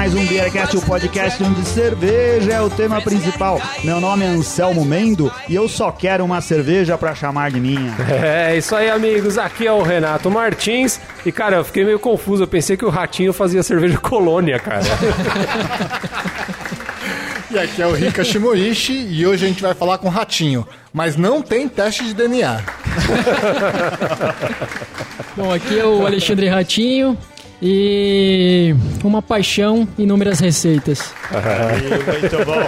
mais um Beercast, o podcast onde cerveja é o tema principal. Meu nome é Anselmo Mendo e eu só quero uma cerveja pra chamar de minha. É, isso aí, amigos. Aqui é o Renato Martins. E, cara, eu fiquei meio confuso. Eu pensei que o Ratinho fazia cerveja colônia, cara. E aqui é o Rika Shimoishi e hoje a gente vai falar com o Ratinho, mas não tem teste de DNA. Bom, aqui é o Alexandre Ratinho e uma paixão, inúmeras receitas.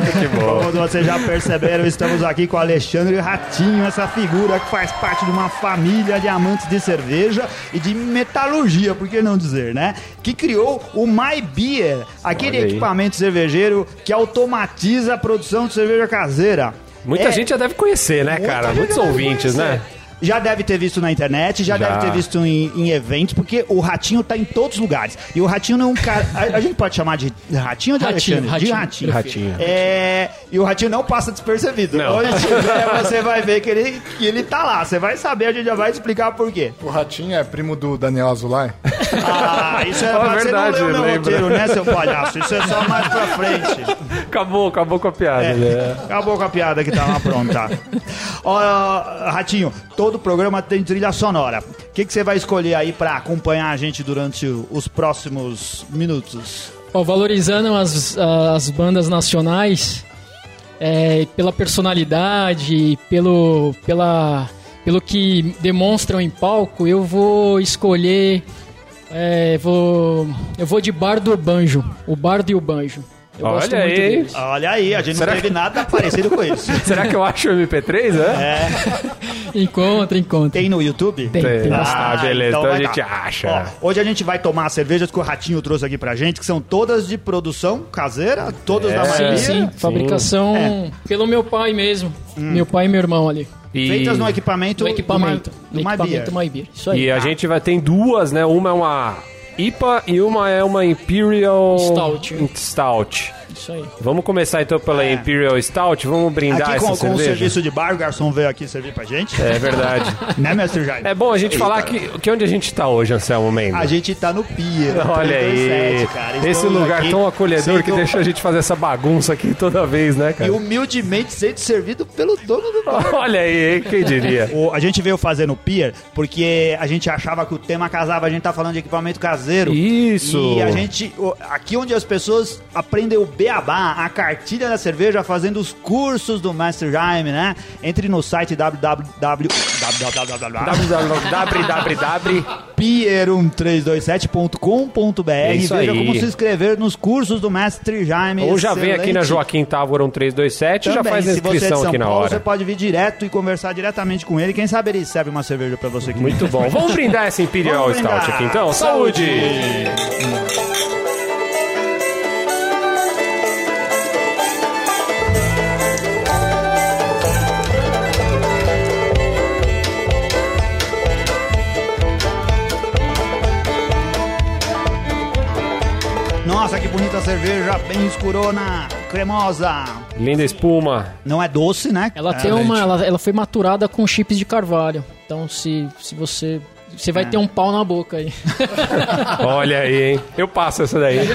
muito bom. Como vocês já perceberam, estamos aqui com o Alexandre Ratinho, essa figura que faz parte de uma família de amantes de cerveja e de metalurgia, por que não dizer, né? Que criou o My Beer, aquele equipamento cervejeiro que automatiza a produção de cerveja caseira. Muita É, gente já deve conhecer, né, cara? Muitos ouvintes, né? Já deve ter visto na internet, já, Já. deve ter visto em, em eventos, porque o Ratinho tá em todos os lugares. E o Ratinho não é um cara. A, a gente pode chamar de Ratinho ou de Ratinho, Alexandre? De Ratinho. Ratinho. Ratinho. É, e o Ratinho não passa despercebido. Não. Onde tiver, você vai ver que ele, que ele tá lá. Você vai saber, a gente já vai explicar por quê. O Ratinho é primo do Daniel Azulay? Ah, isso é. Oh, você verdade, não leu meu lembra. roteiro, né, seu palhaço? Isso é só mais pra frente. Acabou, acabou com a piada, É, né? acabou com a piada que tava pronta. Ó, Ratinho, todo programa tem trilha sonora. O que, que você vai escolher aí pra acompanhar a gente durante os próximos minutos? Ó, valorizando as, as bandas nacionais é, pela personalidade, pelo, pela, pelo que demonstram em palco, eu vou escolher. é, vou, eu vou de Bardo Banjo, o Bardo e o Banjo. Eu Olha gosto muito aí. deles. Olha aí, a gente Será não teve nada parecido com isso. Será que eu acho o MP3, né? Encontra, encontra. Tem no YouTube? Tem, tem bastante. Ah, beleza. Então, a vai gente acha. Ó, hoje a gente vai tomar as cervejas que o Ratinho trouxe aqui pra gente, que são todas de produção caseira, todas da Sim, maioria. sim. Fabricação É. pelo meu pai mesmo. Meu pai e meu irmão ali. E, Feitas no equipamento No equipamento. do do My equipamento Beer. My Beer. Isso aí. e a gente vai ter duas, né? Uma é uma IPA e uma é uma Imperial Stout. Stout. Isso aí. Vamos começar então pela Imperial Stout. Vamos brindar É. Aqui essa com, com o cerveja. serviço de bar, o garçom veio aqui servir pra gente. É verdade. Né, mestre Jair? É bom a gente falar que, que onde a gente tá hoje, Anselmo Mendes. A gente tá no Pier. Olha aí, 327, cara. esse lugar aqui tão acolhedor que deixa a gente fazer essa bagunça aqui toda vez, né, E cara? humildemente sendo servido pelo dono do bar. Olha aí, quem diria? O- a gente veio fazer no Pier porque a gente achava que o tema casava, a gente tá falando de equipamento caseiro. Isso. E a gente, aqui onde as pessoas aprendem o beabá, a cartilha da cerveja, fazendo os cursos do Master Jaime, né? Entre no site www. www. pier1327.com.br É e veja aí. como se inscrever nos cursos do Mestre Jaime. Ou já vem aqui na. Joaquim Távora 1327 e já faz a é inscrição aqui na Paulo, hora. você pode vir direto e conversar diretamente com ele. Quem sabe ele serve uma cerveja pra você aqui. Muito bom. Vamos brindar essa Imperial. Stout aqui então? Saúde! Nossa, bonita cerveja, bem escurona, cremosa. Linda espuma. Não é doce, né? Ela É, tem uma. Ela, ela foi maturada com chips de carvalho. Então se, se você. Você vai ter um pau na boca aí. Olha aí, hein? Eu passo essa daí.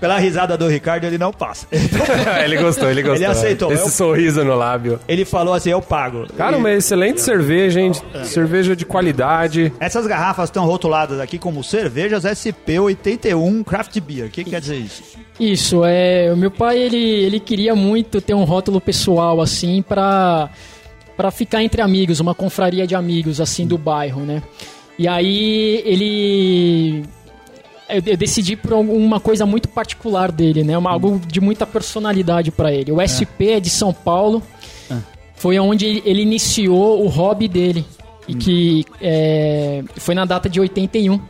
Pela risada do Ricardo, ele não passa. ele gostou, ele gostou. Ele aceitou. Esse Eu- sorriso no lábio. Ele falou assim: eu pago. Cara, E uma excelente cerveja, hein? Cerveja de qualidade. Essas garrafas estão rotuladas aqui como cervejas SP81 Craft Beer. O que, que quer dizer isso? Isso, é. O meu pai, ele, ele queria muito ter um rótulo pessoal, assim, pra, pra ficar entre amigos, uma confraria de amigos, assim, do bairro, né? E aí ele. Eu, decidi por uma coisa muito particular dele, né? Uma, algo de muita personalidade pra ele. O SP é de São Paulo. Foi onde ele iniciou o hobby dele. E que é, foi na data de 81.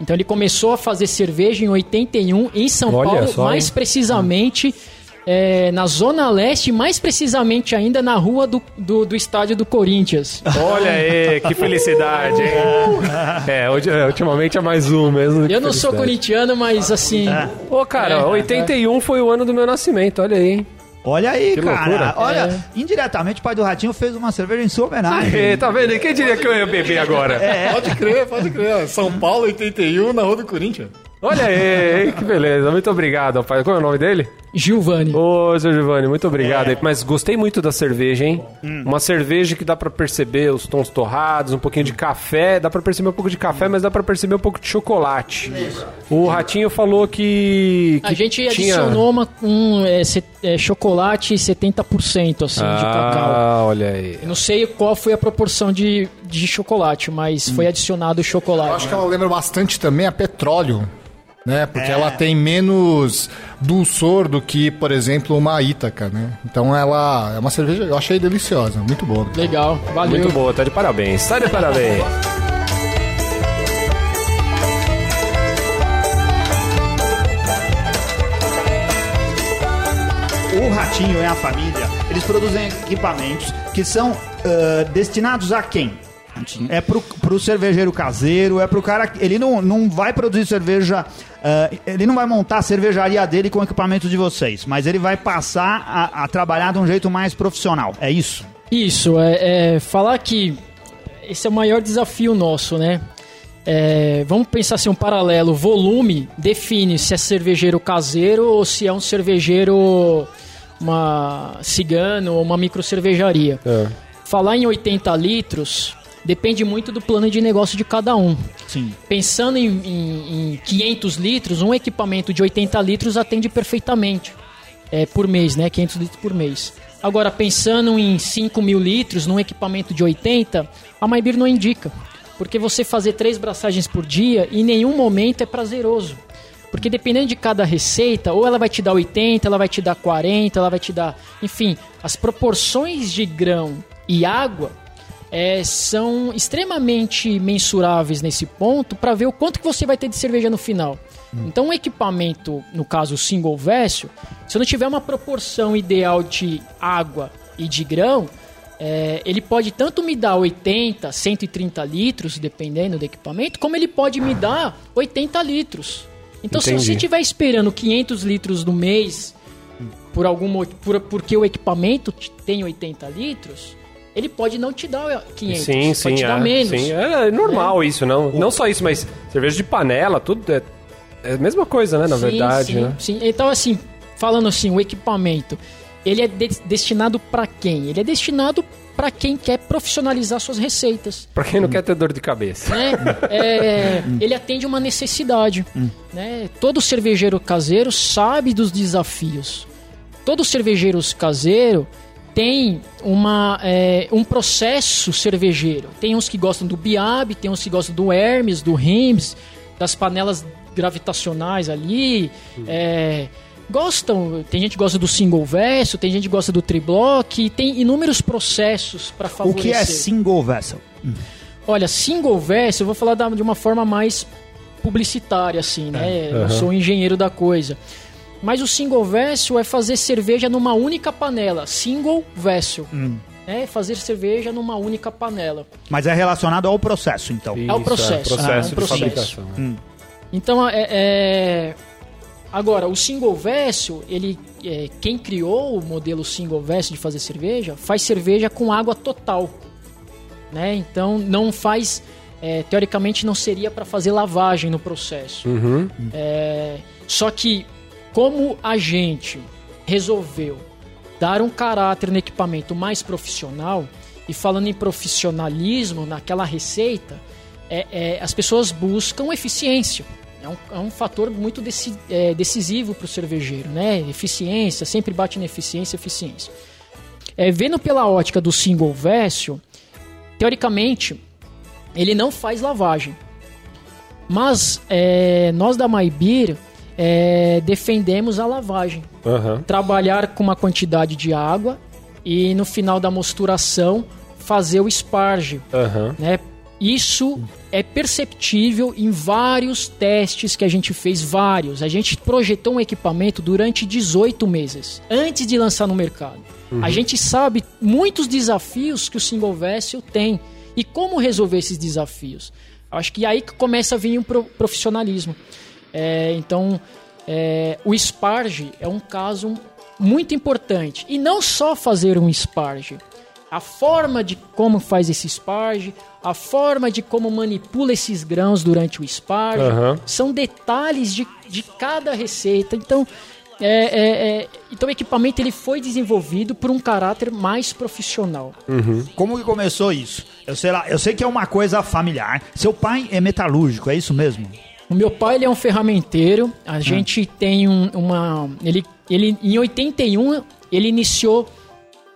Então ele começou a fazer cerveja em 81 em São Olha Paulo, só, mais hein? precisamente é, na Zona Leste, mais precisamente ainda na rua do, do, do estádio do Corinthians. Olha aí, que felicidade, hein? É, é, ultimamente é mais um mesmo. Eu não sou corintiano, mas assim. Ô, cara, É, 81 foi o ano do meu nascimento, olha aí, hein? Olha aí, Que cara. loucura. Olha, É. indiretamente o pai do Ratinho fez uma cerveja em sua homenagem. Aê, tá vendo? Quem diria que eu ia beber agora? É. Pode crer, pode crer. São Paulo 81 na Rua do Corinthians. Olha aí, que beleza. Muito obrigado, pai. Qual é o nome dele? Giovanni. Ô, seu Giovanni, muito obrigado. aí. Mas gostei muito da cerveja, hein? Uma cerveja que dá pra perceber os tons torrados, um pouquinho de café. Dá pra perceber um pouco de café, mas dá pra perceber um pouco de chocolate. O Ratinho falou que. A que gente tinha... adicionou uma, um é, se- é, chocolate 70% assim, de cacau. Ah, olha aí. Eu não sei qual foi a proporção de, de chocolate, mas foi adicionado Eu chocolate. acho que ela lembra bastante também a petróleo. Né? Porque ela tem menos dulçor do que, por exemplo, uma Ítaca, né? Então ela é uma cerveja, eu achei deliciosa, muito boa. Legal, valeu. Muito boa, tá de parabéns. Tá de parabéns. O Ratinho e a família, eles produzem equipamentos que são ah, destinados a quem? É pro, pro cervejeiro caseiro, é pro cara. Ele não, não vai produzir cerveja. Ah, ele não vai montar a cervejaria dele com equipamento de vocês, mas ele vai passar a, a trabalhar de um jeito mais profissional. É isso? Isso, é, é falar que esse é o maior desafio nosso, né? É, vamos pensar assim, um paralelo. Volume define se é cervejeiro caseiro ou se é um cervejeiro uma cigano ou uma micro cervejaria. É. Falar em 80 litros depende muito do plano de negócio de cada um. Sim. Pensando em, em- em 500 litros, um equipamento de 80 litros atende perfeitamente é, por mês, né? 500 litros por mês. Agora, pensando em 5 mil litros num equipamento de 80, a Maibir não indica. Porque você fazer três braçagens por dia, em nenhum momento é prazeroso. Porque dependendo de cada receita, ou ela vai te dar 80, ela vai te dar 40, ela vai te dar. Enfim, as proporções de grão e água é, são extremamente mensuráveis nesse ponto para ver o quanto que você vai ter de cerveja no final. Então, um equipamento, no caso o single vessel, se eu não tiver uma proporção ideal de água e de grão, é, ele pode tanto me dar 80, 130 litros, dependendo do equipamento, como ele pode me dar 80 litros. Então, se Entendi. você estiver esperando 500 litros no mês, por algum motivo, por, porque o equipamento te- tem 80 litros, ele pode não te dar 500, Sim, pode sim, te dar é, menos. sim. É normal isso, não, não só isso, mas cerveja de panela, tudo é, é a mesma coisa, né, na Sim, verdade, sim, né? sim. Então, assim, falando assim, o equipamento, ele é de- destinado para quem? Ele é destinado para quem quer profissionalizar suas receitas. Pra quem não quer ter dor de cabeça. né? É, ele atende uma necessidade. Né? Todo cervejeiro caseiro sabe dos desafios. Todo cervejeiro caseiro tem uma, é, um processo cervejeiro. Tem uns que gostam do Biab, tem uns que gostam do Hermes, do Rims, das panelas gravitacionais ali. É, gostam, tem gente que gosta do single verso, tem gente que gosta do triblock, e tem inúmeros processos para O favorecer. que é single vessel? Olha, single verse, eu vou falar da- de uma forma mais publicitária, assim, né? Eu aham. sou um engenheiro da coisa. Mas o single vessel é fazer cerveja numa única panela. Single vessel. É fazer cerveja numa única panela. Mas é relacionado ao processo, então. É o processo. processo Ah, é um de processo. fabricação. né? Então, é, é- Agora, o single vessel, ele, é, quem criou o modelo single vessel de fazer cerveja, faz cerveja com água total. Né? Então, não faz... é, teoricamente, não seria para fazer lavagem no processo. Uhum. É, só que, como a gente resolveu dar um caráter no equipamento mais profissional, e falando em profissionalismo naquela receita, é- é, as pessoas buscam eficiência. É um, é um fator muito deci- é, decisivo para o cervejeiro, né? Eficiência, sempre bate na eficiência, eficiência. É, vendo pela ótica do single vessel, teoricamente, ele não faz lavagem. Mas é, nós da Maibir é, defendemos a lavagem. Aham. Trabalhar com uma quantidade de água e no final da mosturação fazer o esparge. Aham. Né? Isso é perceptível em vários testes que a gente fez, vários. A gente projetou um equipamento durante 18 meses, antes de lançar no mercado. A gente sabe muitos desafios que o single vessel tem e como resolver esses desafios. Acho que aí que começa a vir o pro- profissionalismo. É, então, é, o Sparge é um caso muito importante. E não só fazer um sparge. A forma de como faz esse sparge, a forma de como manipula esses grãos durante o sparge, Aham. são detalhes de, de cada receita. Então, é, é, é, então o equipamento ele foi desenvolvido por um caráter mais profissional. Como que começou isso? Eu sei lá, eu sei que é uma coisa familiar. Seu pai é metalúrgico, é isso mesmo? O meu pai ele é um ferramenteiro. A gente tem um- uma. Ele, ele, em 81, ele iniciou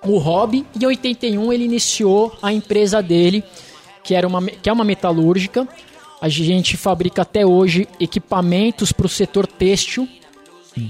o hobby. Em 81, ele iniciou a empresa dele, que, era uma, que é uma metalúrgica. A gente fabrica até hoje equipamentos para o setor têxtil.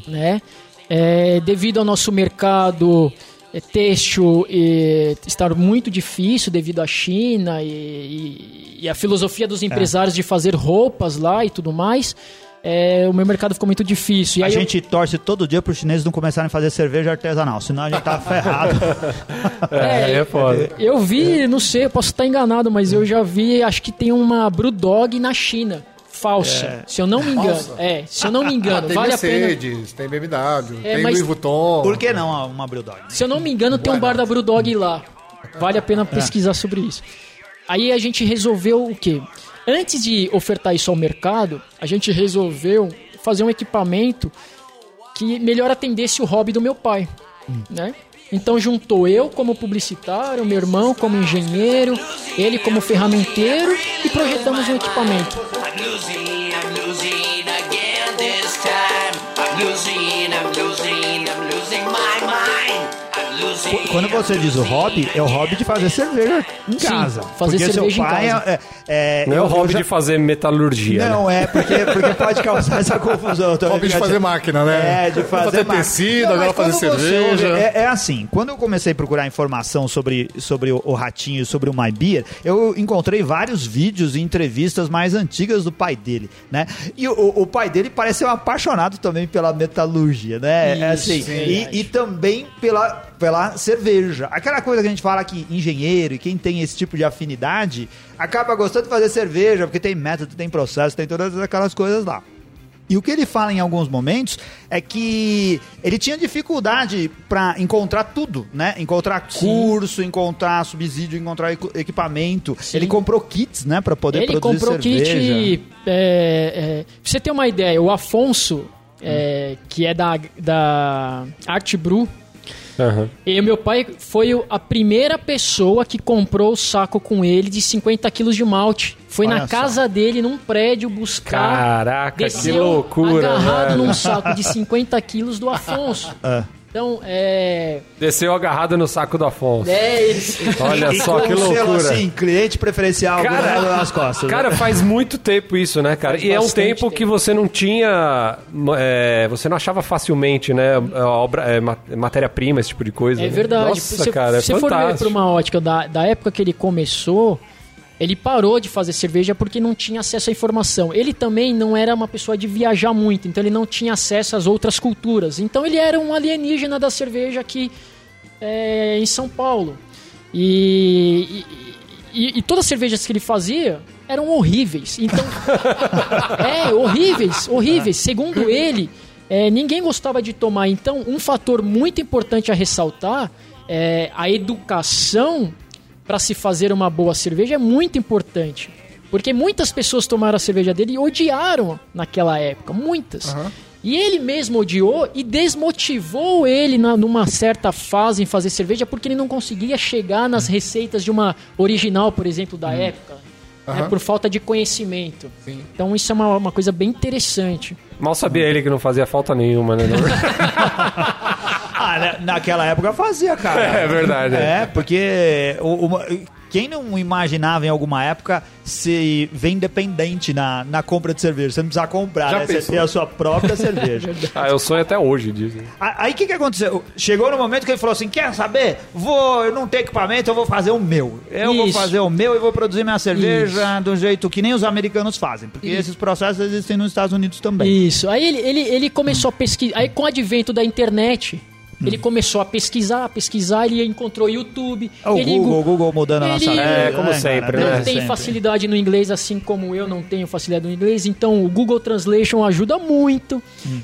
Né? É, devido ao nosso mercado têxtil é, estar muito difícil devido à China e, e- e a filosofia dos empresários de fazer roupas lá e tudo mais, é, o meu mercado ficou muito difícil. E a aí eu- gente torce todo dia para os chineses não começarem a fazer cerveja artesanal, senão a gente tá ferrado. É, aí é foda. Eu vi, não sei, eu posso estar enganado, mas eu já vi, acho que tem uma Brewdog na China. Falsa, se eu não me engano. Falsa? É, se eu não me engano, tem vale a pena. Mercedes, tem BMW, É, tem mas- Louis Vuitton. Por que não uma Brewdog? Se eu não me engano, tem um bar da Brewdog lá. Vale a pena pesquisar sobre isso. Aí a gente resolveu o quê? Antes de ofertar isso ao mercado, a gente resolveu fazer um equipamento que melhor atendesse o hobby do meu pai, né? Então juntou eu como publicitário, meu irmão como engenheiro, ele como ferramenteiro e projetamos um equipamento. I'm losing, I'm losing Quando você diz o hobby, é o hobby de fazer cerveja em Sim, casa. fazer porque cerveja seu em pai casa. É, é, Não é o hobby já- de fazer metalurgia. né? Não, é, porque, porque pode causar essa confusão. Então, Hobby de fazer máquina, né? É, de fazer, Fazer tecido, Não, agora fazer cerveja. ouve- é, é assim, quando eu comecei a procurar informação sobre, sobre o, o Ratinho e sobre o My Beer, eu encontrei vários vídeos e entrevistas mais antigas do pai dele, né? E o, o pai dele parece ser um apaixonado também pela metalurgia, né? é Isso, assim, sim. e, e também pela, pela cerveja. Aquela coisa que a gente fala que engenheiro e quem tem esse tipo de afinidade acaba gostando de fazer cerveja, porque tem método, tem processo, tem todas aquelas coisas lá. E o que ele fala em alguns momentos é que ele tinha dificuldade para encontrar tudo, né? Encontrar curso, encontrar subsídio, encontrar equi- equipamento. Sim. Ele comprou kits, né, para poder Ele produzir comprou cerveja. kit. É, é, pra você ter uma ideia, o Afonso, é, que é da, da Art Brew, Aham. e meu pai foi a primeira pessoa que comprou o saco com ele de 50 quilos de malte. Foi Olha na só. casa dele, num prédio, buscar. Caraca, que loucura, agarrado velho. num saco de 50 quilos do Afonso. É. Então, é. Desceu agarrado no saco do Afonso. É, eles. Olha E só que loucura. assim, cliente preferencial Cara, nas costas. Cara, né? faz muito tempo isso, né, cara? Faz E é um bastante tempo, que tempo. você não tinha. é, você não achava facilmente, né? Obra, é, ma- matéria-prima, esse tipo de coisa. É né? verdade. Nossa, se cara, é se for ver fantástico. por uma ótica da, da época que ele começou, ele parou de fazer cerveja porque não tinha acesso à informação. Ele também não era uma pessoa de viajar muito, então ele não tinha acesso às outras culturas. Então ele era um alienígena da cerveja aqui é, em São Paulo. E, e, e- todas as cervejas que ele fazia eram horríveis. Então, é, horríveis, horríveis. Segundo ele, é, ninguém gostava de tomar. Então, um fator muito importante a ressaltar é a educação para se fazer uma boa cerveja é muito importante. Porque muitas pessoas tomaram a cerveja dele e odiaram naquela época, muitas. E ele mesmo odiou e desmotivou ele na, numa certa fase em fazer cerveja porque ele não conseguia chegar nas receitas de uma original, por exemplo, da época. né, Aham. por falta de conhecimento. Então isso é uma, uma coisa bem interessante. Mal sabia ele que não fazia falta nenhuma, né? Ah, na- naquela época fazia, cara. É verdade, é. É, porque uma- quem não imaginava em alguma época se ver independente na, na compra de cerveja? Você não precisa comprar, Já né? Você pensou? tem a sua própria cerveja. ah, eu sonho até hoje disso. A- Aí o que, que aconteceu? Chegou no momento que ele falou assim: quer saber? Vou, eu não tenho equipamento, eu vou fazer o meu. Eu vou Isso. fazer o meu e vou produzir minha cerveja do jeito que nem os americanos fazem. Porque esses processos existem nos Estados Unidos também. Isso. Aí ele, ele, ele começou a pesquisar. Aí com o advento da internet, Ele começou a pesquisar, a pesquisar, ele encontrou YouTube. É o ele Google, o Google mudando a nossa ele- vida. É, como né, sempre, né? não tem Sempre. facilidade no inglês, assim como eu não tenho facilidade no inglês, então o Google Translation ajuda muito.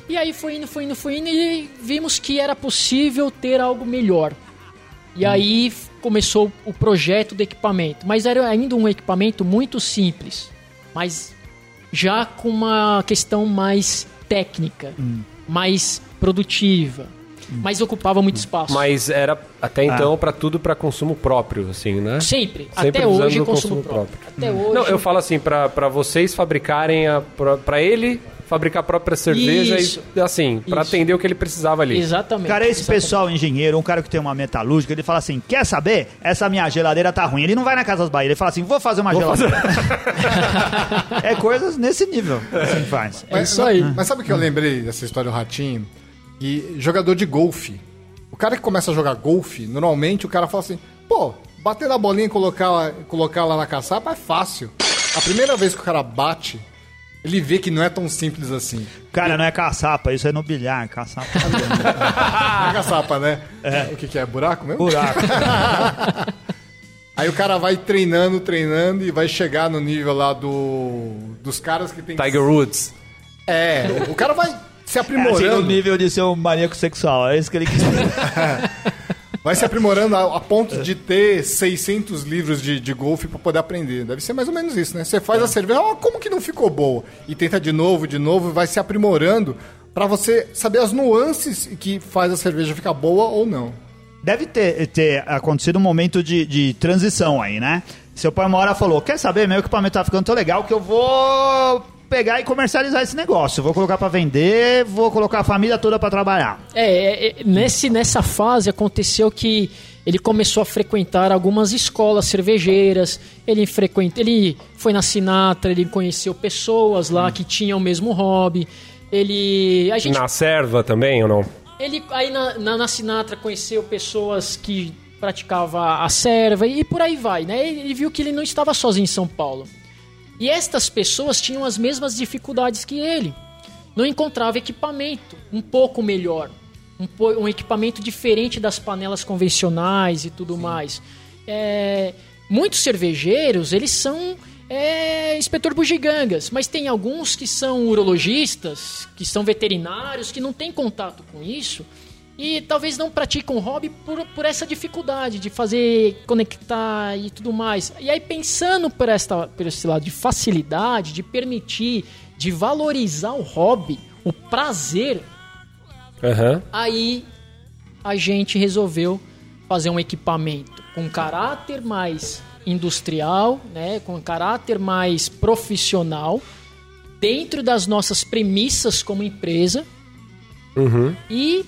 E aí foi indo, foi indo, foi indo e vimos que era possível ter algo melhor. E aí f- começou o projeto do equipamento, mas era ainda um equipamento muito simples, mas já com uma questão mais técnica, mais produtiva, mas ocupava muito espaço. Mas era até então pra tudo pra consumo próprio, assim, né? Sempre, Sempre até hoje consumo, consumo próprio. próprio. Até hoje. Não, eu falo assim, pra pra vocês fabricarem a pra ele fabricar a própria cerveja Isso. e assim, pra Isso. atender o que ele precisava ali. Exatamente. Cara, esse exatamente. pessoal engenheiro, um cara que tem uma metalúrgica, ele fala assim: quer saber? Essa minha geladeira tá ruim. Ele não vai na Casa das Bahia, ele fala assim: vou fazer uma geladeira. é coisas nesse nível assim faz. É isso aí. Mas sabe o que eu lembrei dessa história do Ratinho? E jogador de golfe. O cara que começa a jogar golfe, normalmente o cara fala assim, pô, bater na bolinha e colocar, colocar lá na caçapa é fácil. A primeira vez que o cara bate, ele vê que não é tão simples assim. Cara, não é caçapa, isso é no bilhar. Caçapa Não é caçapa, né? O que, que é? Buraco mesmo? buraco. Aí o cara vai treinando, treinando e vai chegar no nível lá do dos caras que tem Tiger Woods. É, o cara vai se É assim, no aprimorando. nível de ser um maníaco sexual. É isso que ele quis dizer. Vai se aprimorando a, a ponto de ter 600 livros de, de golfe pra poder aprender. Deve ser mais ou menos isso, né? Você faz a cerveja, ah, como que não ficou boa? E tenta de novo, de novo, vai se aprimorando pra você saber as nuances que faz a cerveja ficar boa ou não. Deve ter, ter acontecido um momento de, de transição aí, né? Seu pai uma hora falou: Quer saber? Meu equipamento tá ficando tão legal que eu vou pegar e comercializar esse negócio. Vou colocar pra vender, vou colocar a família toda pra trabalhar. É, é, é, nesse, nessa fase aconteceu que ele começou a frequentar algumas escolas cervejeiras. Ele frequenta, ele foi na Sinatra, ele conheceu pessoas lá que tinham o mesmo hobby. Ele, a gente, Na serva também ou não? ele aí na, na, na Sinatra conheceu pessoas que praticava a serva e por aí vai, né? Ele viu que ele não estava sozinho em São Paulo. E estas pessoas tinham as mesmas dificuldades que ele. Não encontrava equipamento um pouco melhor, um, um equipamento diferente das panelas convencionais e tudo mais. É, muitos cervejeiros, eles são é, inspetor bugigangas, mas tem alguns que são urologistas, que são veterinários, que não têm contato com isso e talvez não praticam o hobby por, por essa dificuldade de fazer, conectar e tudo mais. E aí, pensando por, esta, por esse lado de facilidade, de permitir, de valorizar o hobby, o prazer, Aham. aí a gente resolveu fazer um equipamento com caráter mais industrial, né, com caráter mais profissional, dentro das nossas premissas como empresa Uhum. e,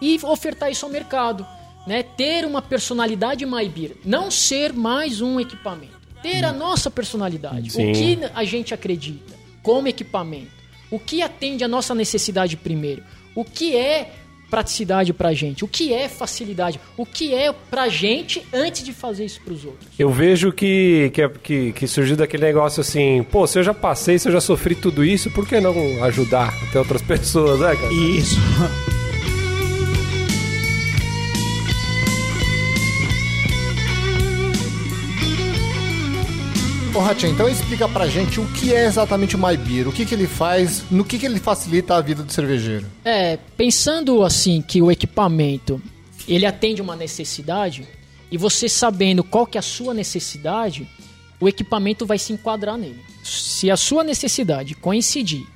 e ofertar isso ao mercado. Né? Ter uma personalidade MyBeer. Não ser mais um equipamento. Ter a nossa personalidade. Sim. O que a gente acredita como equipamento. O que atende a nossa necessidade primeiro. O que é praticidade pra gente. O que é facilidade. O que é pra gente antes de fazer isso pros outros. Eu vejo que, que, que, que surgiu daquele negócio assim, pô, se eu já passei, se eu já sofri tudo isso, por que não ajudar até outras pessoas, né, cara? Isso. Ô Ratinho, então explica pra gente o que é exatamente o MyBeer, o que, que ele faz, no que, que ele facilita a vida do cervejeiro. É, pensando assim que o equipamento ele atende uma necessidade e você sabendo qual que é a sua necessidade, o equipamento vai se enquadrar nele. Se a sua necessidade coincidir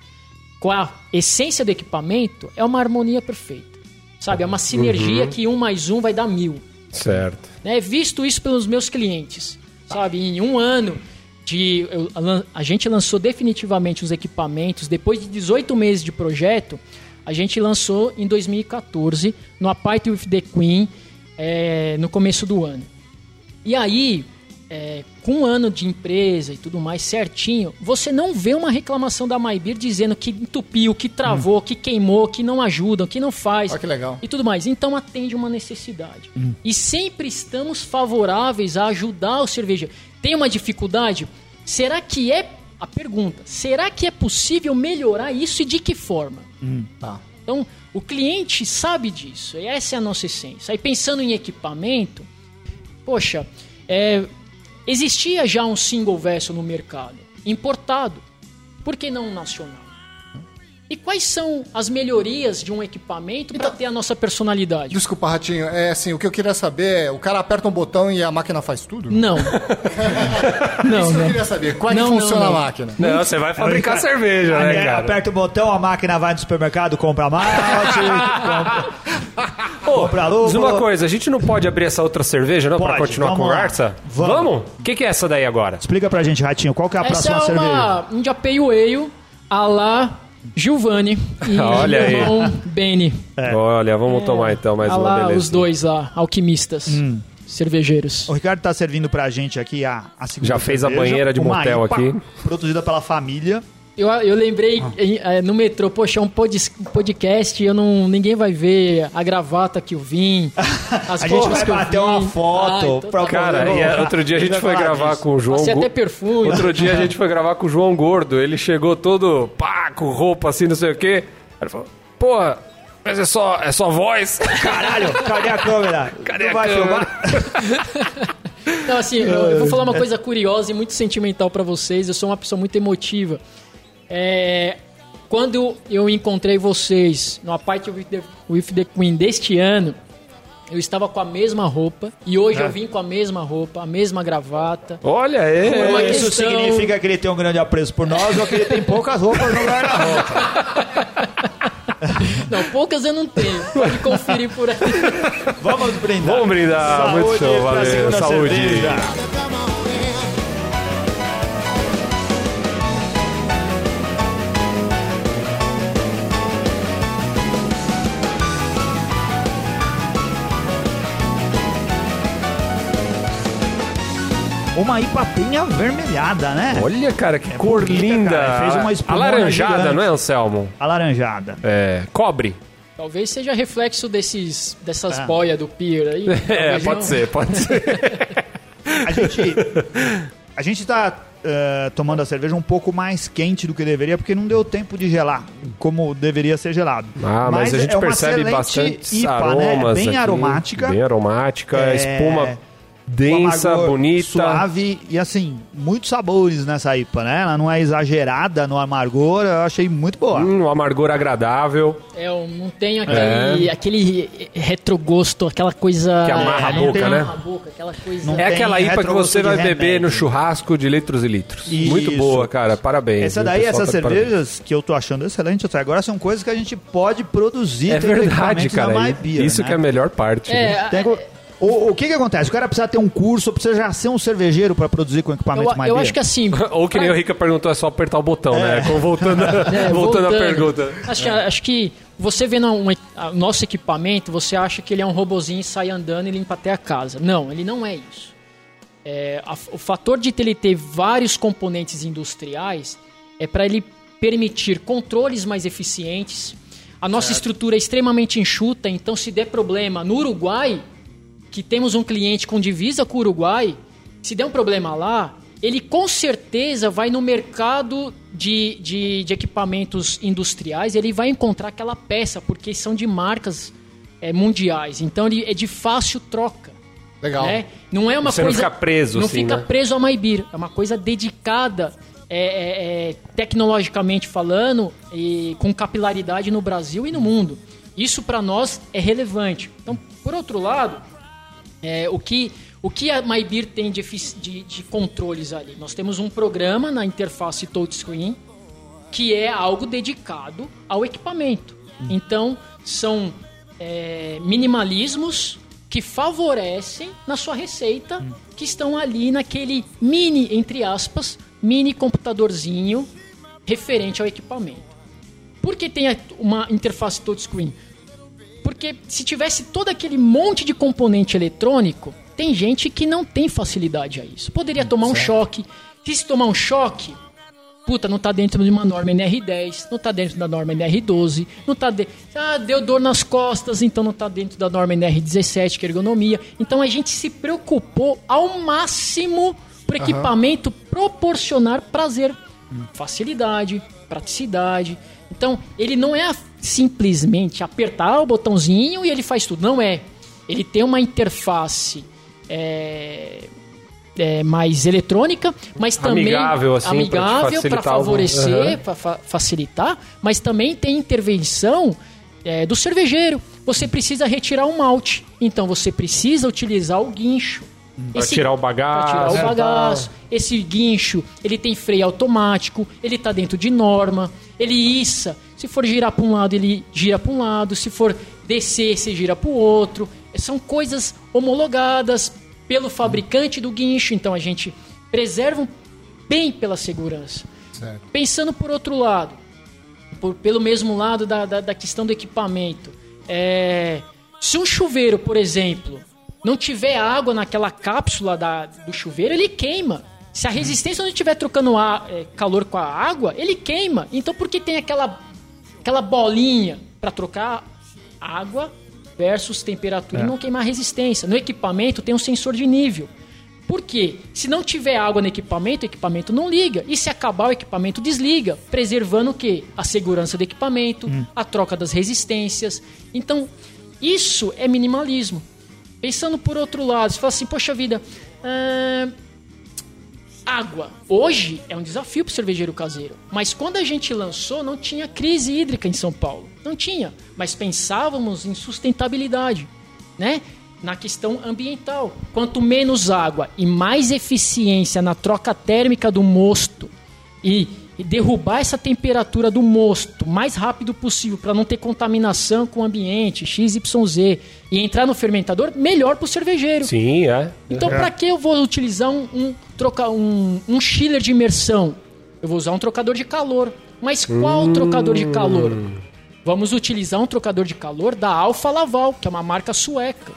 com a essência do equipamento, é uma harmonia perfeita. Sabe, é uma sinergia que um mais um vai dar mil Certo. né? Visto isso pelos meus clientes, sabe? Em um ano de eu- a gente lançou definitivamente os equipamentos depois de 18 meses de projeto. A gente lançou em 2014 no Apart with the Queen é, no começo do ano. E aí, é, com um ano de empresa e tudo mais certinho, você não vê uma reclamação da MyBeer dizendo que entupiu, que travou, que queimou, que não ajudam, que não faz Olha que legal. e tudo mais. Então atende uma necessidade. E sempre estamos favoráveis a ajudar o cervejeiro. Tem uma dificuldade? Será que é a pergunta? Será que é possível melhorar isso e de que forma? Tá. Então, o cliente sabe disso, e essa é a nossa essência. Aí, pensando em equipamento, poxa, é, existia já um single vessel no mercado, importado, por que não um nacional? E quais são as melhorias de um equipamento para ter a nossa personalidade? Desculpa, Ratinho. É assim, o que eu queria saber é, o cara aperta um botão e a máquina faz tudo? Não. não, Isso eu não. queria saber. Como é que Não, não, funciona não. a máquina? Não, você vai fabricar Aí, cerveja, né, cara? Aperta o botão, a máquina vai no supermercado, compra malte, compra, compra Diz lúpulo. uma coisa, a gente não pode abrir essa outra cerveja, não, pra Pode, continuar a lá. conversa? Vamos. O que, que é essa daí agora? Explica pra gente, Ratinho, qual que é a Essa próxima é cerveja? uma India Pale Ale a la Giovanni e Olha aí. irmão Benny. Olha, vamos tomar então mais a uma lá beleza. os dois lá, alquimistas, cervejeiros. O Ricardo tá servindo pra gente aqui a, a segunda Já fez a cerveja, banheira de motel IPA, aqui. Produzida pela família. Eu, eu lembrei em- eh, no metrô, poxa, é um pod- podcast, eu não, ninguém vai ver a gravata que eu vim, as A gente vai bater uma foto Ah, então pra tá Cara, Vamos e lá. é, outro dia a gente foi gravar disso. com o João... Gu- até perfume. Outro dia a gente foi gravar com o João Gordo, ele chegou todo pá, com roupa assim, não sei o quê. Aí ele falou, porra, mas é só, é só voz? Caralho, cadê a câmera? Cadê Tu a vai câmera? filmar? Então, assim, eu, eu vou falar uma coisa curiosa e muito sentimental pra vocês. Eu sou uma pessoa muito emotiva. É, quando eu encontrei vocês no A Party with the, with the Queen deste ano, eu estava com a mesma roupa e hoje eu vim com a mesma roupa, a mesma gravata. Olha aí. Uma Isso questão- significa que ele tem um grande apreço por nós ou que ele tem poucas roupas no guarda-roupa? Não, poucas eu não tenho. Pode conferir por aí. Vamos brindar. Vamos brindar, muito show, valeu, saúde. cerveja. Uma IPA bem avermelhada, né? Olha, cara, que cor bonita, linda. cara. Fez uma espumona Alaranjada, gigante. não é, Anselmo? Alaranjada. É, cobre. Talvez seja reflexo desses, dessas Ah. boias do pier aí. É, pode não. ser, pode ser. A gente, a gente tá eh, tomando a cerveja um pouco mais quente do que deveria, porque não deu tempo de gelar, como deveria ser gelado. Ah, mas, a gente é percebe bastante IPA, aromas né? Bem aqui, aromática. Bem aromática, É, espuma densa, amargor bonita. Suave e assim, muitos sabores nessa IPA, né? Ela não é exagerada no amargor, eu achei muito boa. Hum, um amargor agradável. É, eu não tem aquele, aquele retrogosto, aquela coisa. Que amarra a É, não boca, né? amarra a boca, aquela coisa. Não É aquela IPA que você vai beber no churrasco de litros e litros. Isso. Muito boa, cara. Parabéns. Essa daí, essas tá cervejas que eu tô achando excelente até agora são coisas que a gente pode produzir É verdade, cara. Isso né? que é a melhor parte. né? É, Tem co- o, o que que acontece? O cara precisa ter um curso, precisa já ser um cervejeiro para produzir com equipamento eu, My eu acho que assim. Ou que nem o Rica perguntou, é só apertar o botão, né? Como Voltando, É, voltando, à pergunta. Acho, acho que você vendo um, o nosso equipamento, você acha que ele é um robozinho e sai andando e limpa até a casa. Não, ele não é isso. É, a- o fator de ele ter vários componentes industriais é para ele permitir controles mais eficientes. A nossa estrutura é extremamente enxuta, então se der problema no Uruguai, que temos um cliente com divisa com o Uruguai, se der um problema lá, ele com certeza vai no mercado de, de, de equipamentos industriais, ele vai encontrar aquela peça, porque são de marcas é, mundiais. Então ele é de fácil troca. Legal. né? Não é uma Você não coisa. fica preso, Não assim, fica né? preso a Maibir. É uma coisa dedicada. é, é, é, tecnologicamente falando, e com capilaridade no Brasil e no mundo. Isso para nós é relevante. Então, por outro lado, é, o, que, o que a MyBeer tem de, de, de controles ali? Nós temos um programa na interface touchscreen que é algo dedicado ao equipamento. Então, são é, minimalismos que favorecem na sua receita, que estão ali naquele mini, entre aspas, mini computadorzinho referente ao equipamento. Por que tem uma interface touchscreen? Porque se tivesse todo aquele monte de componente eletrônico, tem gente que não tem facilidade a isso. Poderia tomar um choque. Se se tomar um choque, puta, não tá dentro de uma norma NR10, não tá dentro da norma NR12, não tá dentro. Ah, deu dor nas costas, então não tá dentro da norma NR17, que é ergonomia. Então a gente se preocupou ao máximo pro equipamento proporcionar prazer Facilidade, praticidade. Então, ele não é simplesmente apertar o botãozinho e ele faz tudo. Não é. Ele tem uma interface é, é, mais eletrônica, mas também Amigável, assim, amigável para algum- favorecer, Aham. para facilitar, mas também tem intervenção é, do cervejeiro. Você precisa retirar um malte, então você precisa utilizar o guincho. Pra tirar o Pra bagaço. tirar o e bagaço. Esse guincho, ele tem freio automático, ele tá dentro de norma, ele issa. Se for girar para um lado, ele gira para um lado. Se for descer, você gira para o outro. São coisas homologadas pelo fabricante do guincho, então a gente preserva bem pela segurança. Certo. Pensando por outro lado, por- pelo mesmo lado da, da, da questão do equipamento, é, se um chuveiro, por exemplo, não tiver água naquela cápsula da- do chuveiro, ele queima. Se a resistência não estiver trocando a- é, calor com a água, ele queima. Então, por que tem aquela, aquela bolinha para trocar água versus temperatura e não queimar a resistência? No equipamento tem um sensor de nível. Por quê? Se não tiver água no equipamento, o equipamento não liga. E se acabar, o equipamento desliga, preservando o quê? A segurança do equipamento, a troca das resistências. Então, isso é minimalismo. Pensando por outro lado, você fala assim, poxa vida, ahn, água. Hoje é um desafio para o cervejeiro caseiro. Mas quando a gente lançou, não tinha crise hídrica em São Paulo. Não tinha. Mas pensávamos em sustentabilidade, né? Na questão ambiental. Quanto menos água e mais eficiência na troca térmica do mosto e, e derrubar essa temperatura do mosto o mais rápido possível para não ter contaminação com o ambiente, XYZ, e entrar no fermentador, melhor para o cervejeiro. Sim, é. Então, pra que eu vou utilizar um, um, troca, um, um chiller de imersão? Eu vou usar um trocador de calor. Mas qual trocador de calor? Vamos utilizar um trocador de calor da Alfa Laval, que é uma marca sueca.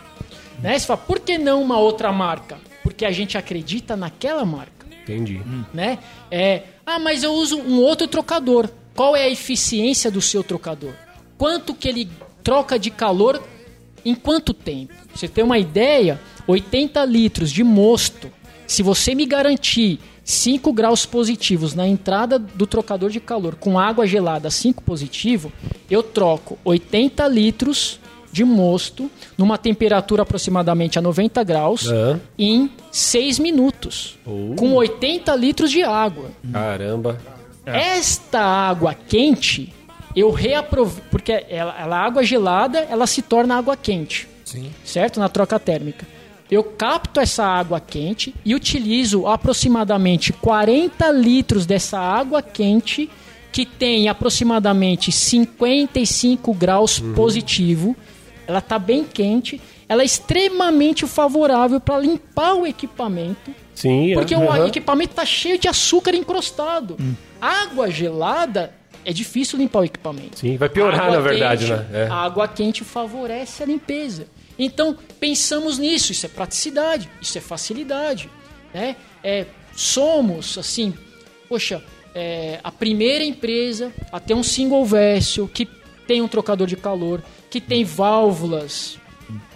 Né? Você fala, por que não uma outra marca? Porque a gente acredita naquela marca Entendi. né? É, ah, mas eu uso um outro trocador. Qual é a eficiência do seu trocador? Quanto que ele troca de calor em quanto tempo? Você tem uma ideia? 80 litros de mosto. Se você me garantir 5 graus positivos na entrada do trocador de calor com água gelada 5 positivo, eu troco 80 litros de mosto numa temperatura aproximadamente a 90 graus Aham. em 6 minutos, Oh. com 80 litros de água. Caramba. Esta água quente, eu reaproveito, porque ela, ela, a água gelada, ela se torna água quente, Sim. certo? Na troca térmica. Eu capto essa água quente e utilizo aproximadamente 40 litros dessa água quente que tem aproximadamente 55 graus positivo. Ela está bem quente. Ela é extremamente favorável para limpar o equipamento Sim, é. porque o Aham. equipamento tá cheio de açúcar encrostado. Água gelada é difícil limpar o equipamento. Sim, vai piorar, Água na verdade, quente- né? É. A água quente favorece a limpeza. Então, pensamos nisso. Isso é praticidade, isso é facilidade. Né? É, somos, assim, poxa, é, a primeira empresa a ter um single vessel que tem um trocador de calor, que tem válvulas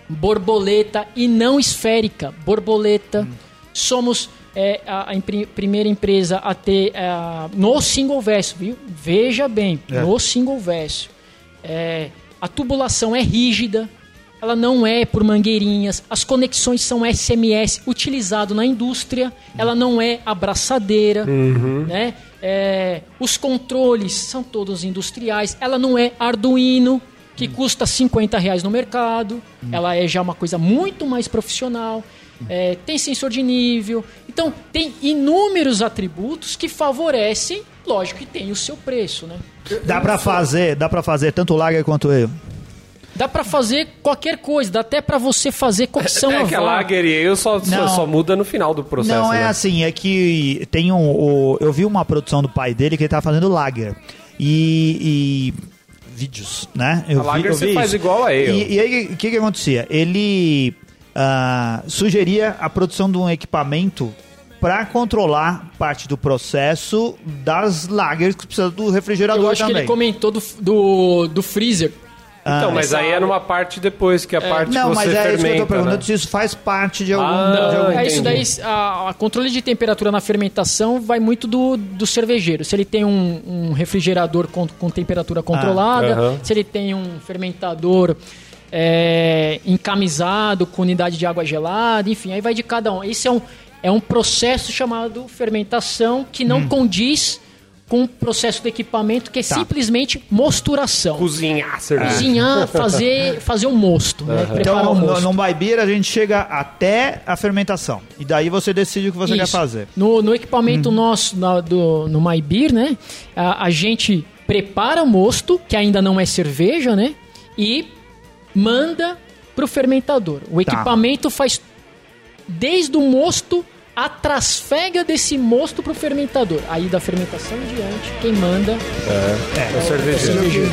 borboleta e não esférica, borboleta. Somos é, a, a primeira empresa a ter é, no single verso, viu? Veja bem, no single verso. É, a tubulação é rígida, ela não é por mangueirinhas, as conexões são SMS utilizado na indústria, ela não é abraçadeira, né? É, os controles são todos industriais, ela não é Arduino, que custa 50 reais no mercado, ela é já uma coisa muito mais profissional, é, tem sensor de nível, então tem inúmeros atributos que favorecem, lógico que tem o seu preço, né? Dá pra fazer, dá pra fazer tanto o lager quanto eu. Dá pra fazer qualquer coisa, dá até pra você fazer cocção É a que a. Lager e eu só, só, Não. só muda no final do processo. Não é né? assim, é que tem um. o- eu vi uma produção do pai dele que ele tava fazendo lager. E. e- vídeos, né? Eu A lager você faz isso. igual a ele. E, e aí, o que que acontecia? Ele ah, sugeria a produção de um equipamento para controlar parte do processo das lagers que precisa do refrigerador Eu acho que também. ele comentou do, do, do freezer. Então, mas aí é numa parte depois, que a parte Não, que você mas é isso que eu fermenta, tô perguntando né? se isso faz parte de algum. Ah, de algum- É isso daí, a, a controle de temperatura na fermentação vai muito do, do cervejeiro. Se ele tem um, um refrigerador com, com temperatura controlada, aham. se ele tem um fermentador é, encamisado com unidade de água gelada, enfim, aí vai de cada um. Esse é um, é um processo chamado fermentação que não Hum. condiz com o processo do equipamento que é simplesmente mosturação. Cozinhar cerveja. Cozinhar, fazer, fazer um mosto, né? Preparar Então, um no, mosto. no Beer a gente chega até a fermentação. E daí você decide o que você quer Isso. fazer. No, no equipamento nosso, na- do, no Beer, né? A, a gente prepara o mosto, que ainda não é cerveja, né? E manda pro fermentador. O Tá. equipamento faz desde o mosto a trasfega desse mosto pro fermentador. Aí da fermentação em diante, quem manda É o é o cervejeiro. cervejeiro.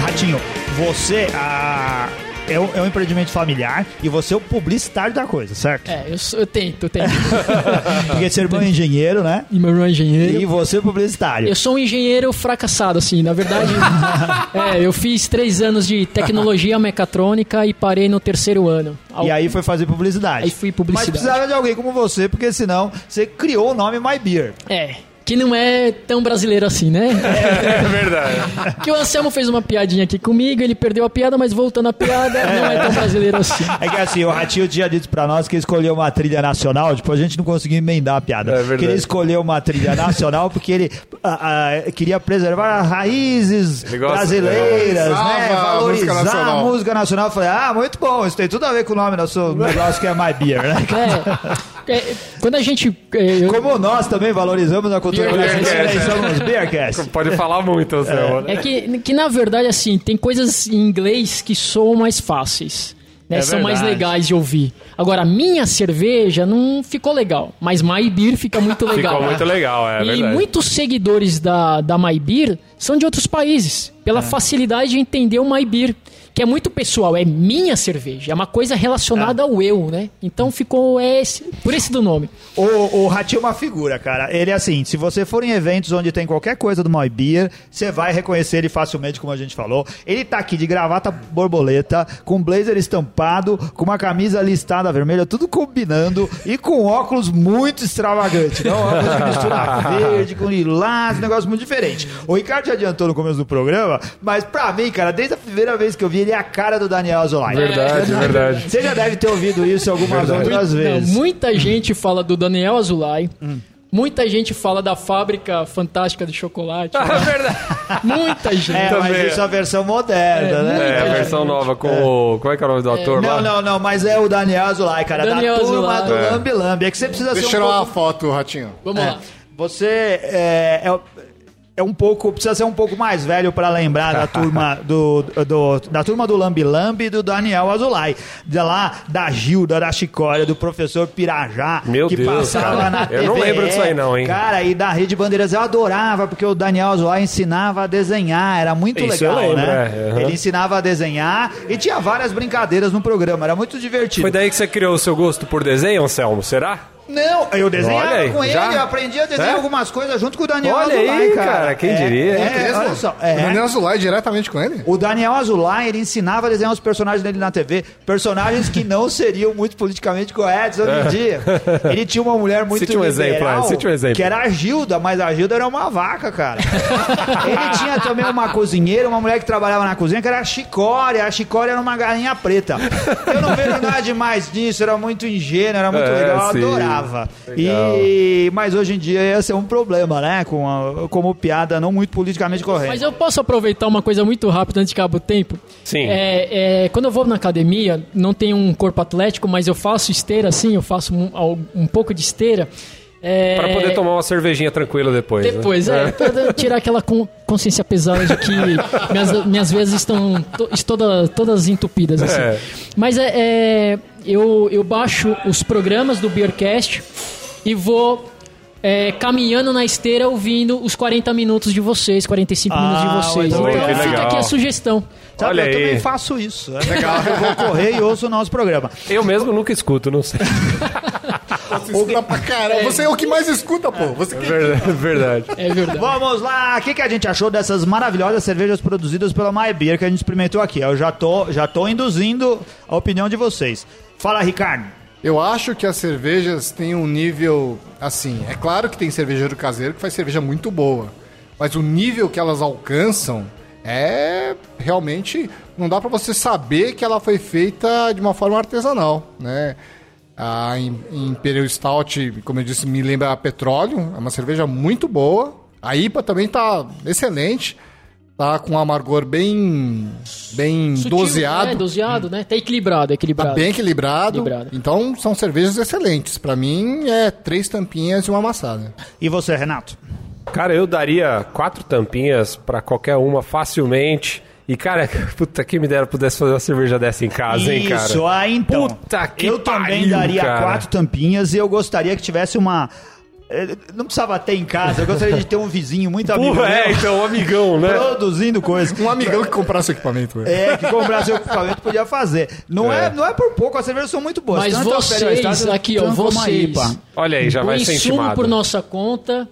Ratinho, você ah, é, um, é um empreendimento familiar e você é o publicitário da coisa, certo? É, eu, sou- eu tento, eu tento. Porque seu irmão é engenheiro, né? e meu irmão é engenheiro. E você é publicitário. Eu sou um engenheiro fracassado, assim, na verdade. é, eu fiz três anos de tecnologia mecatrônica e parei no terceiro ano. E aí foi fazer publicidade. Aí fui publicidade. Mas precisava de alguém como você, porque senão você criou o nome My Beer. É, que não é tão brasileiro assim, né? É verdade. Que o Anselmo fez uma piadinha aqui comigo, ele perdeu a piada, mas voltando à piada, não é tão brasileiro assim. É que assim, o Ratinho tinha dito pra nós que escolheu uma trilha nacional, depois a gente não conseguiu emendar a piada. É verdade. que ele escolheu uma trilha nacional porque ele ah, ah, queria preservar as raízes gosta- brasileiras, valorizava né? a Valorizar música a nacional. música nacional. Eu falei, ah, muito bom, isso tem tudo a ver com o nome do seu negócio que é My Beer, né? É, é, quando a gente. é, eu- Como nós também valorizamos a cultura brasileira e somos Beercast. Pode falar muito, Anselmo. né? É que, que na verdade, assim, tem coisas em inglês que soam mais fáceis. Né? É São mais verdade. legais de ouvir. Agora, minha cerveja não ficou legal. Mas My Beer fica muito legal. Ficou muito legal, é e verdade. muitos seguidores da, da My Beer são de outros países. É. Pela facilidade de entender o My Beer. Que é muito pessoal, é minha cerveja. É uma coisa relacionada ao eu, né? Então ficou esse, por esse do nome. O, o Ratinho é uma figura, cara. Ele é assim, se você for em eventos onde tem qualquer coisa do My Beer, você vai reconhecer ele facilmente, como a gente falou. Ele tá aqui de gravata borboleta, com blazer estampado, com uma camisa listada vermelha, tudo combinando e com óculos muito extravagante. Não, óculos que mistura verde com lilás, um negócio muito diferente. O Ricardo já adiantou no começo do programa, mas pra mim, cara, desde a primeira vez que eu vi, ele é a cara do Daniel Azulay. Verdade, verdade. Você já deve ter ouvido isso algumas outras Não, vezes. muita gente fala do Daniel Azulay. Muita gente fala da fábrica fantástica de chocolate. É verdade. Muita gente. É, Também. mas isso é a versão moderna, É, né? É, a versão nova com o... Como é que é o nome do ator Não, lá? não, não, mas é o Daniel Azulay, cara, Daniel da turma Azulay. do É. Lambi Lambi. É que você precisa Deixa eu ser um tirar uma pouco... foto, Ratinho. Vamos lá. Você é, é, é um pouco, precisa ser um pouco mais velho pra lembrar da turma do, do- da turma do Lambi Lambi e do Daniel Azulay. De lá, da Gilda, da Chicória, do professor Pirajá, Meu que Deus, passava cara. na Eu TV. não lembro disso aí não, hein? Cara, e da Rede Bandeiras eu adorava, porque o Daniel Azulay ensinava a desenhar, era muito Isso eu legal, lembro, né? é, aham. Ele ensinava a desenhar e tinha várias brincadeiras no programa, era muito divertido. Foi daí que você criou o seu gosto por desenho, Anselmo? Será? Não, eu desenhava Olha aí, com ele, já? eu aprendi a desenhar É? algumas coisas junto com o Daniel Olha Azulay, aí, cara. cara, quem diria, hein? É, olha só, é. O Daniel Azulay diretamente com ele? O Daniel Azulay, ele ensinava a desenhar os personagens dele na TV, personagens que não seriam muito politicamente corretos hoje em dia. Ele tinha uma mulher muito Cite um exemplo, liberal, é, cite um exemplo. que era a Gilda, mas a Gilda era uma vaca, cara. ele tinha também uma cozinheira, uma mulher que trabalhava na cozinha, que era a Chicória. A Chicória era uma galinha preta. Eu não vejo nada demais nisso, era muito ingênuo, era muito É, legal, eu sim. Legal. E... Mas hoje em dia ia ser um problema, né? Com a- como piada não muito politicamente correta. Mas eu posso aproveitar uma coisa muito rápida antes de acabar o tempo? Sim. É, é, quando eu vou na academia, não tenho um corpo atlético, mas eu faço esteira assim, eu faço um, um pouco de esteira. É, Pra poder tomar uma cervejinha tranquila depois. né? Depois, é, pra tirar aquela con- consciência pesada de que minhas, minhas vezes estão to, toda, todas entupidas. Assim. É. Mas é, é, eu, eu baixo os programas do Beercast e vou é, caminhando na esteira ouvindo os 40 minutos de vocês, 45 Ah, minutos de vocês. muito Então que fica aqui a sugestão. Sabe, Olha eu também aí. faço isso. É legal. Eu vou correr e ouço o nosso programa. Eu mesmo nunca escuto, não sei. Você escuta pra caramba. Você é o que mais escuta, pô. Você que... Verdade. verdade. É verdade. Vamos lá, o que, que a gente achou dessas maravilhosas cervejas produzidas pela My Beer que a gente experimentou aqui? Eu já tô, já tô induzindo a opinião de vocês. Fala, Ricardo. Eu acho que as cervejas têm um nível assim. É claro que tem cervejeiro caseiro que faz cerveja muito boa, mas o nível que elas alcançam é realmente não dá pra você saber que ela foi feita de uma forma artesanal, né? A Im- Imperial Stout, como eu disse, me lembra petróleo, é uma cerveja muito boa. A IPA também tá excelente, tá com um amargor bem bem Sutil, doseado. É, doseado, né? Tá equilibrado, Tá equilibrado. bem equilibrado. Equilibrado. Então são cervejas excelentes. Pra mim é três tampinhas e uma amassada. E você, Renato? Cara, eu daria quatro tampinhas pra qualquer uma facilmente. E, cara, puta, que me dera pudesse fazer uma cerveja dessa em casa, hein, cara? Isso, aí então. Puta que Eu também pariu, daria cara. quatro tampinhas e eu gostaria que tivesse uma. eh, Não precisava ter em casa, eu gostaria de ter um vizinho muito amigo. Porra, é, então, um amigão, né? Produzindo coisa. Um amigão que comprasse o equipamento. né? É, que comprasse o equipamento podia fazer. Não é. É. não é por pouco, as cervejas são muito boas. Mas Tanto vocês, aqui, ó, vocês. Olha aí, já o vai ser insumo intimado. por nossa conta.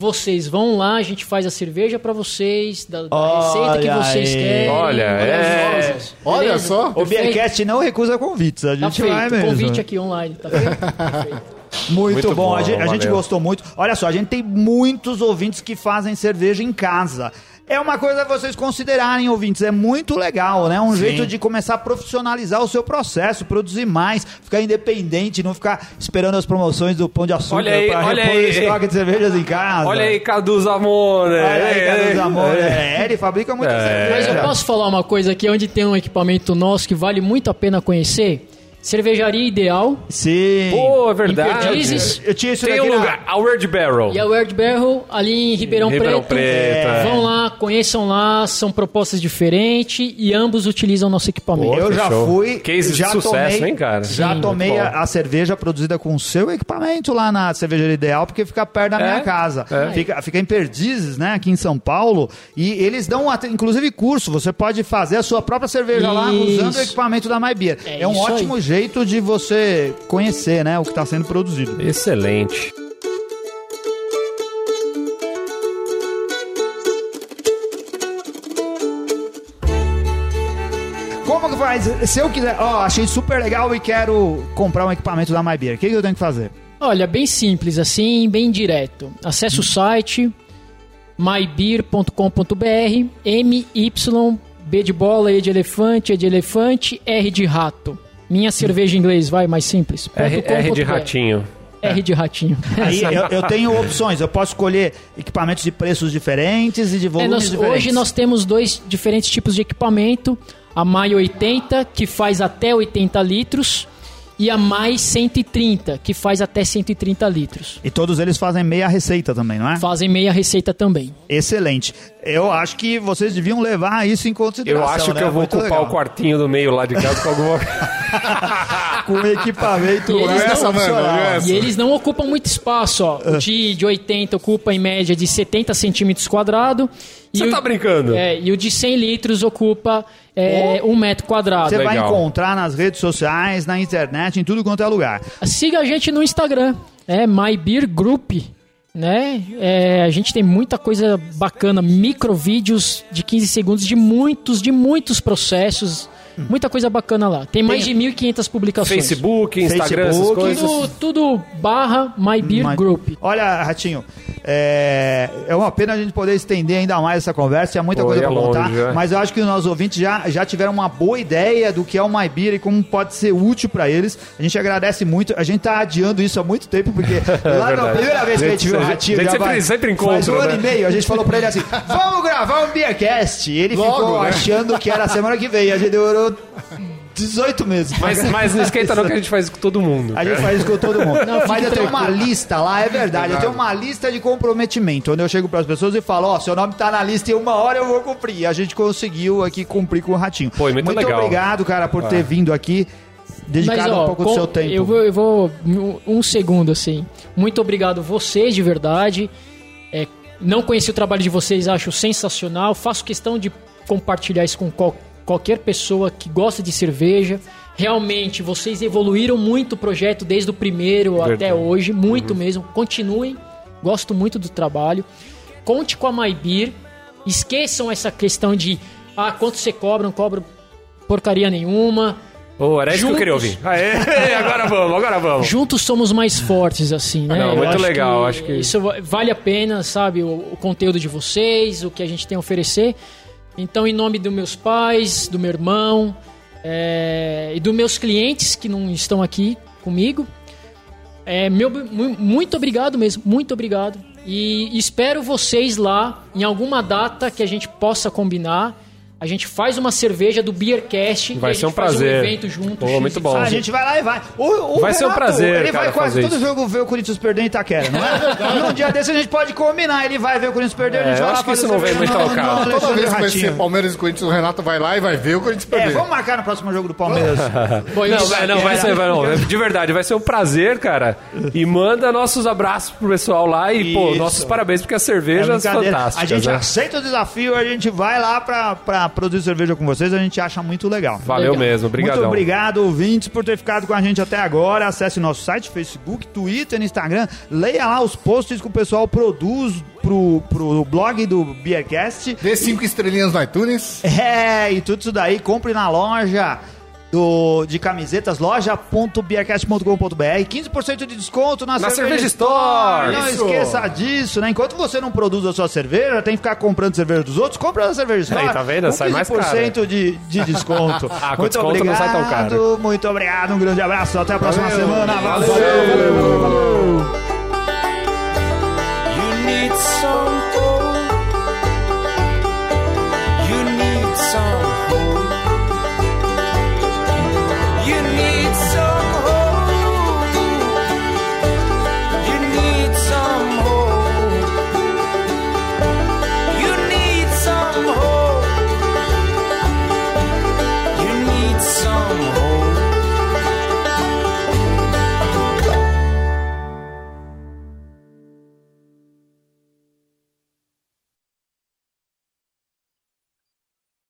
Vocês vão lá, a gente faz a cerveja pra vocês, da, da receita que vocês aí. querem. Olha, é. Olha só. O. Beercast não recusa convites, a Tá gente vai feito, mesmo. convite aqui online, tá feito? Perfeito. Muito, Muito bom, bom, a, gente, a gente gostou muito. Olha só, a gente tem muitos ouvintes que fazem cerveja em casa. É uma coisa vocês considerarem, ouvintes, é muito legal, né? Um jeito de começar a profissionalizar o seu processo, produzir mais, ficar independente, não ficar esperando as promoções do Pão de Açúcar Olha aí, pra olha repor o aí. estoque de cervejas em casa. Olha aí, Cadu Zamora. Olha aí, É, Carlos é, Amor. É, ele fabrica muita É. cerveja. Mas eu posso falar uma coisa aqui, onde tem um equipamento nosso que vale muito a pena conhecer? Cervejaria Ideal Sim. Pô, é verdade. Perdizes. eu tinha isso Tem um na- lugar, a Word Barrel. e a Word Barrel ali em Ribeirão, Ribeirão Preto. Preto, é. Vão lá, conheçam lá, são propostas diferentes e ambos utilizam nosso equipamento. Pô, Eu já fechou. fui. Cases de já sucesso, tomei, hein, cara? Já Sim, tomei a, a cerveja produzida com o seu equipamento lá na cervejaria ideal, porque fica perto da É? minha casa. É. Fica, fica em Perdizes, né, aqui em São Paulo. E eles dão, até- inclusive, curso. Você pode fazer a sua própria cerveja lá usando o Isso. equipamento da MyBeer. É, É um isso ótimo jeito de você conhecer, né, o que está sendo produzido. Excelente. Como que faz? Se eu quiser, ó, achei super legal e quero comprar um equipamento da MyBeer, o que, que eu tenho que fazer? Olha, bem simples assim, bem direto. Acesse o site mybeer.com.br, M Y B de bola, E de elefante, E de elefante, R de rato. Minha cerveja em inglês, vai mais simples. R, R de ratinho. R de ratinho. Aí eu, eu tenho opções, eu posso escolher equipamentos de preços diferentes e de É, volumes nós- diferentes. hoje nós temos dois diferentes tipos de equipamento. A Mai 80, que faz até 80 litros, e a Mai 130, que faz até 130 litros. E todos eles fazem meia receita também, não é? Fazem meia receita também. Excelente. Eu acho que vocês deviam levar isso em Eu consideração. acho que né? eu vou Muito ocupar legal. o quartinho do meio lá de casa com alguma com equipamento E eles extra não- funcional. mano, essa. E eles não ocupam muito espaço, ó. O de, de 80 ocupa em média de 70 centímetros quadrados. Você o, tá brincando? É, e o de 100 litros ocupa é, um metro quadrado. Você vai Legal. encontrar nas redes sociais, na internet, em tudo quanto é lugar. Siga a gente no Instagram, é My Beer Group, né? É, a gente tem muita coisa bacana, micro vídeos de 15 segundos de muitos, de muitos processos, muita coisa bacana lá. Tem mais Tem- de 1.500 publicações. Facebook, Instagram, essas Facebook, coisas. Tudo, tudo barra My Beer Mas- Group. Olha, Ratinho, é, é uma pena a gente poder estender ainda mais essa conversa, tinha muita Pô, coisa ia pra contar, é. mas eu acho que os nossos ouvintes já, já tiveram uma boa ideia do que é o My Beer e como pode ser útil pra eles. A gente agradece muito, a gente tá adiando isso há muito tempo, porque lá na verdade. primeira vez que a gente viu o Ratinho, a gente já sempre- vai- sempre faz um encontra, ano né? e meio, a gente falou pra ele assim, vamos gravar um Beercast. E ele Logo, ficou né? achando que era a semana que vem, a gente demorou 18 meses. Mas, mas não esquenta não que a gente faz isso com todo mundo. A gente faz isso com todo mundo. Não, Mas eu tenho uma lista lá, é verdade. Eu tenho uma lista de comprometimento, onde eu chego para as pessoas e falo, ó, seu nome tá na lista e uma hora eu vou cumprir. E a gente conseguiu aqui cumprir com o Ratinho. Pô, e muito legal. obrigado, cara, por ter vindo aqui, dedicado um pouco do com- seu tempo. Eu vou, eu vou um- segundo assim. Muito obrigado vocês de verdade. É, não conheci o trabalho de vocês, acho sensacional. Faço questão de compartilhar isso com qual- qualquer pessoa que gosta de cerveja. realmente vocês evoluíram muito o projeto desde o primeiro até hoje, muito mesmo. Continuem, gosto muito do trabalho. Conte com a MyBeer. Esqueçam essa questão de ah, quanto você cobra, não cobra porcaria nenhuma. Pô, era isso que eu queria ouvir. Aê, agora vamos, agora vamos. Juntos somos mais fortes, assim, né? Não, muito legal, acho que- Isso va- vale a pena, sabe? O, o conteúdo de vocês, o que a gente tem a oferecer. Então, em nome dos meus pais, do meu irmão é, e dos meus clientes que não estão aqui comigo, é, meu, mu- muito obrigado mesmo, muito obrigado. E espero vocês lá em alguma data que a gente possa combinar. A gente faz uma cerveja do Beercast Vai e a ser gente um faz prazer. um evento junto. Pô, X, muito bom. Ah, a gente vai lá e vai. O, o Vai ser um Renato, prazer, Ele cara, vai quase todo isso. jogo ver o Corinthians perder em Itaquera, não é? Num dia desse a gente pode combinar. Ele vai ver o Corinthians perder, a gente É, vai lá acho que fazer isso não vem muito ao caso. Toda vez que vai ser. Palmeiras e Corinthians, o Renato vai lá e vai ver o Corinthians É, perder. vamos marcar no próximo jogo do Palmeiras. Bom, Não, isso- vai, não, vai ser, vai, não, de verdade, vai ser um prazer, cara. E manda nossos abraços pro pessoal lá e, pô, Isso. nossos parabéns, porque as cervejas É fantásticas. A gente né? aceita o desafio, a gente vai lá pra, pra produzir cerveja com vocês, a gente acha muito legal. Valeu Legal. mesmo, Muito obrigadão. obrigado, ouvintes, por ter ficado com a gente até agora. Acesse nosso site, Facebook, Twitter, Instagram. Leia lá os posts que o pessoal produz pro, pro blog do Beercast. Dê cinco estrelinhas no iTunes. É, e tudo isso daí, compre na loja do, de camisetas, loja.beercast.com.br. 15% de desconto na, Na Cerveja Store. Não Isso. esqueça disso, né? Enquanto você não produz a sua cerveja, tem que ficar comprando cerveja dos outros, compra na Cerveja Store. Aí, tá vendo? Com Sai mais caro. 15% de, de desconto. Ah, com muito desconto obrigado, não sai tão caro. muito obrigado, um grande abraço, até a próxima Valeu. semana. Valeu. valeu. You need some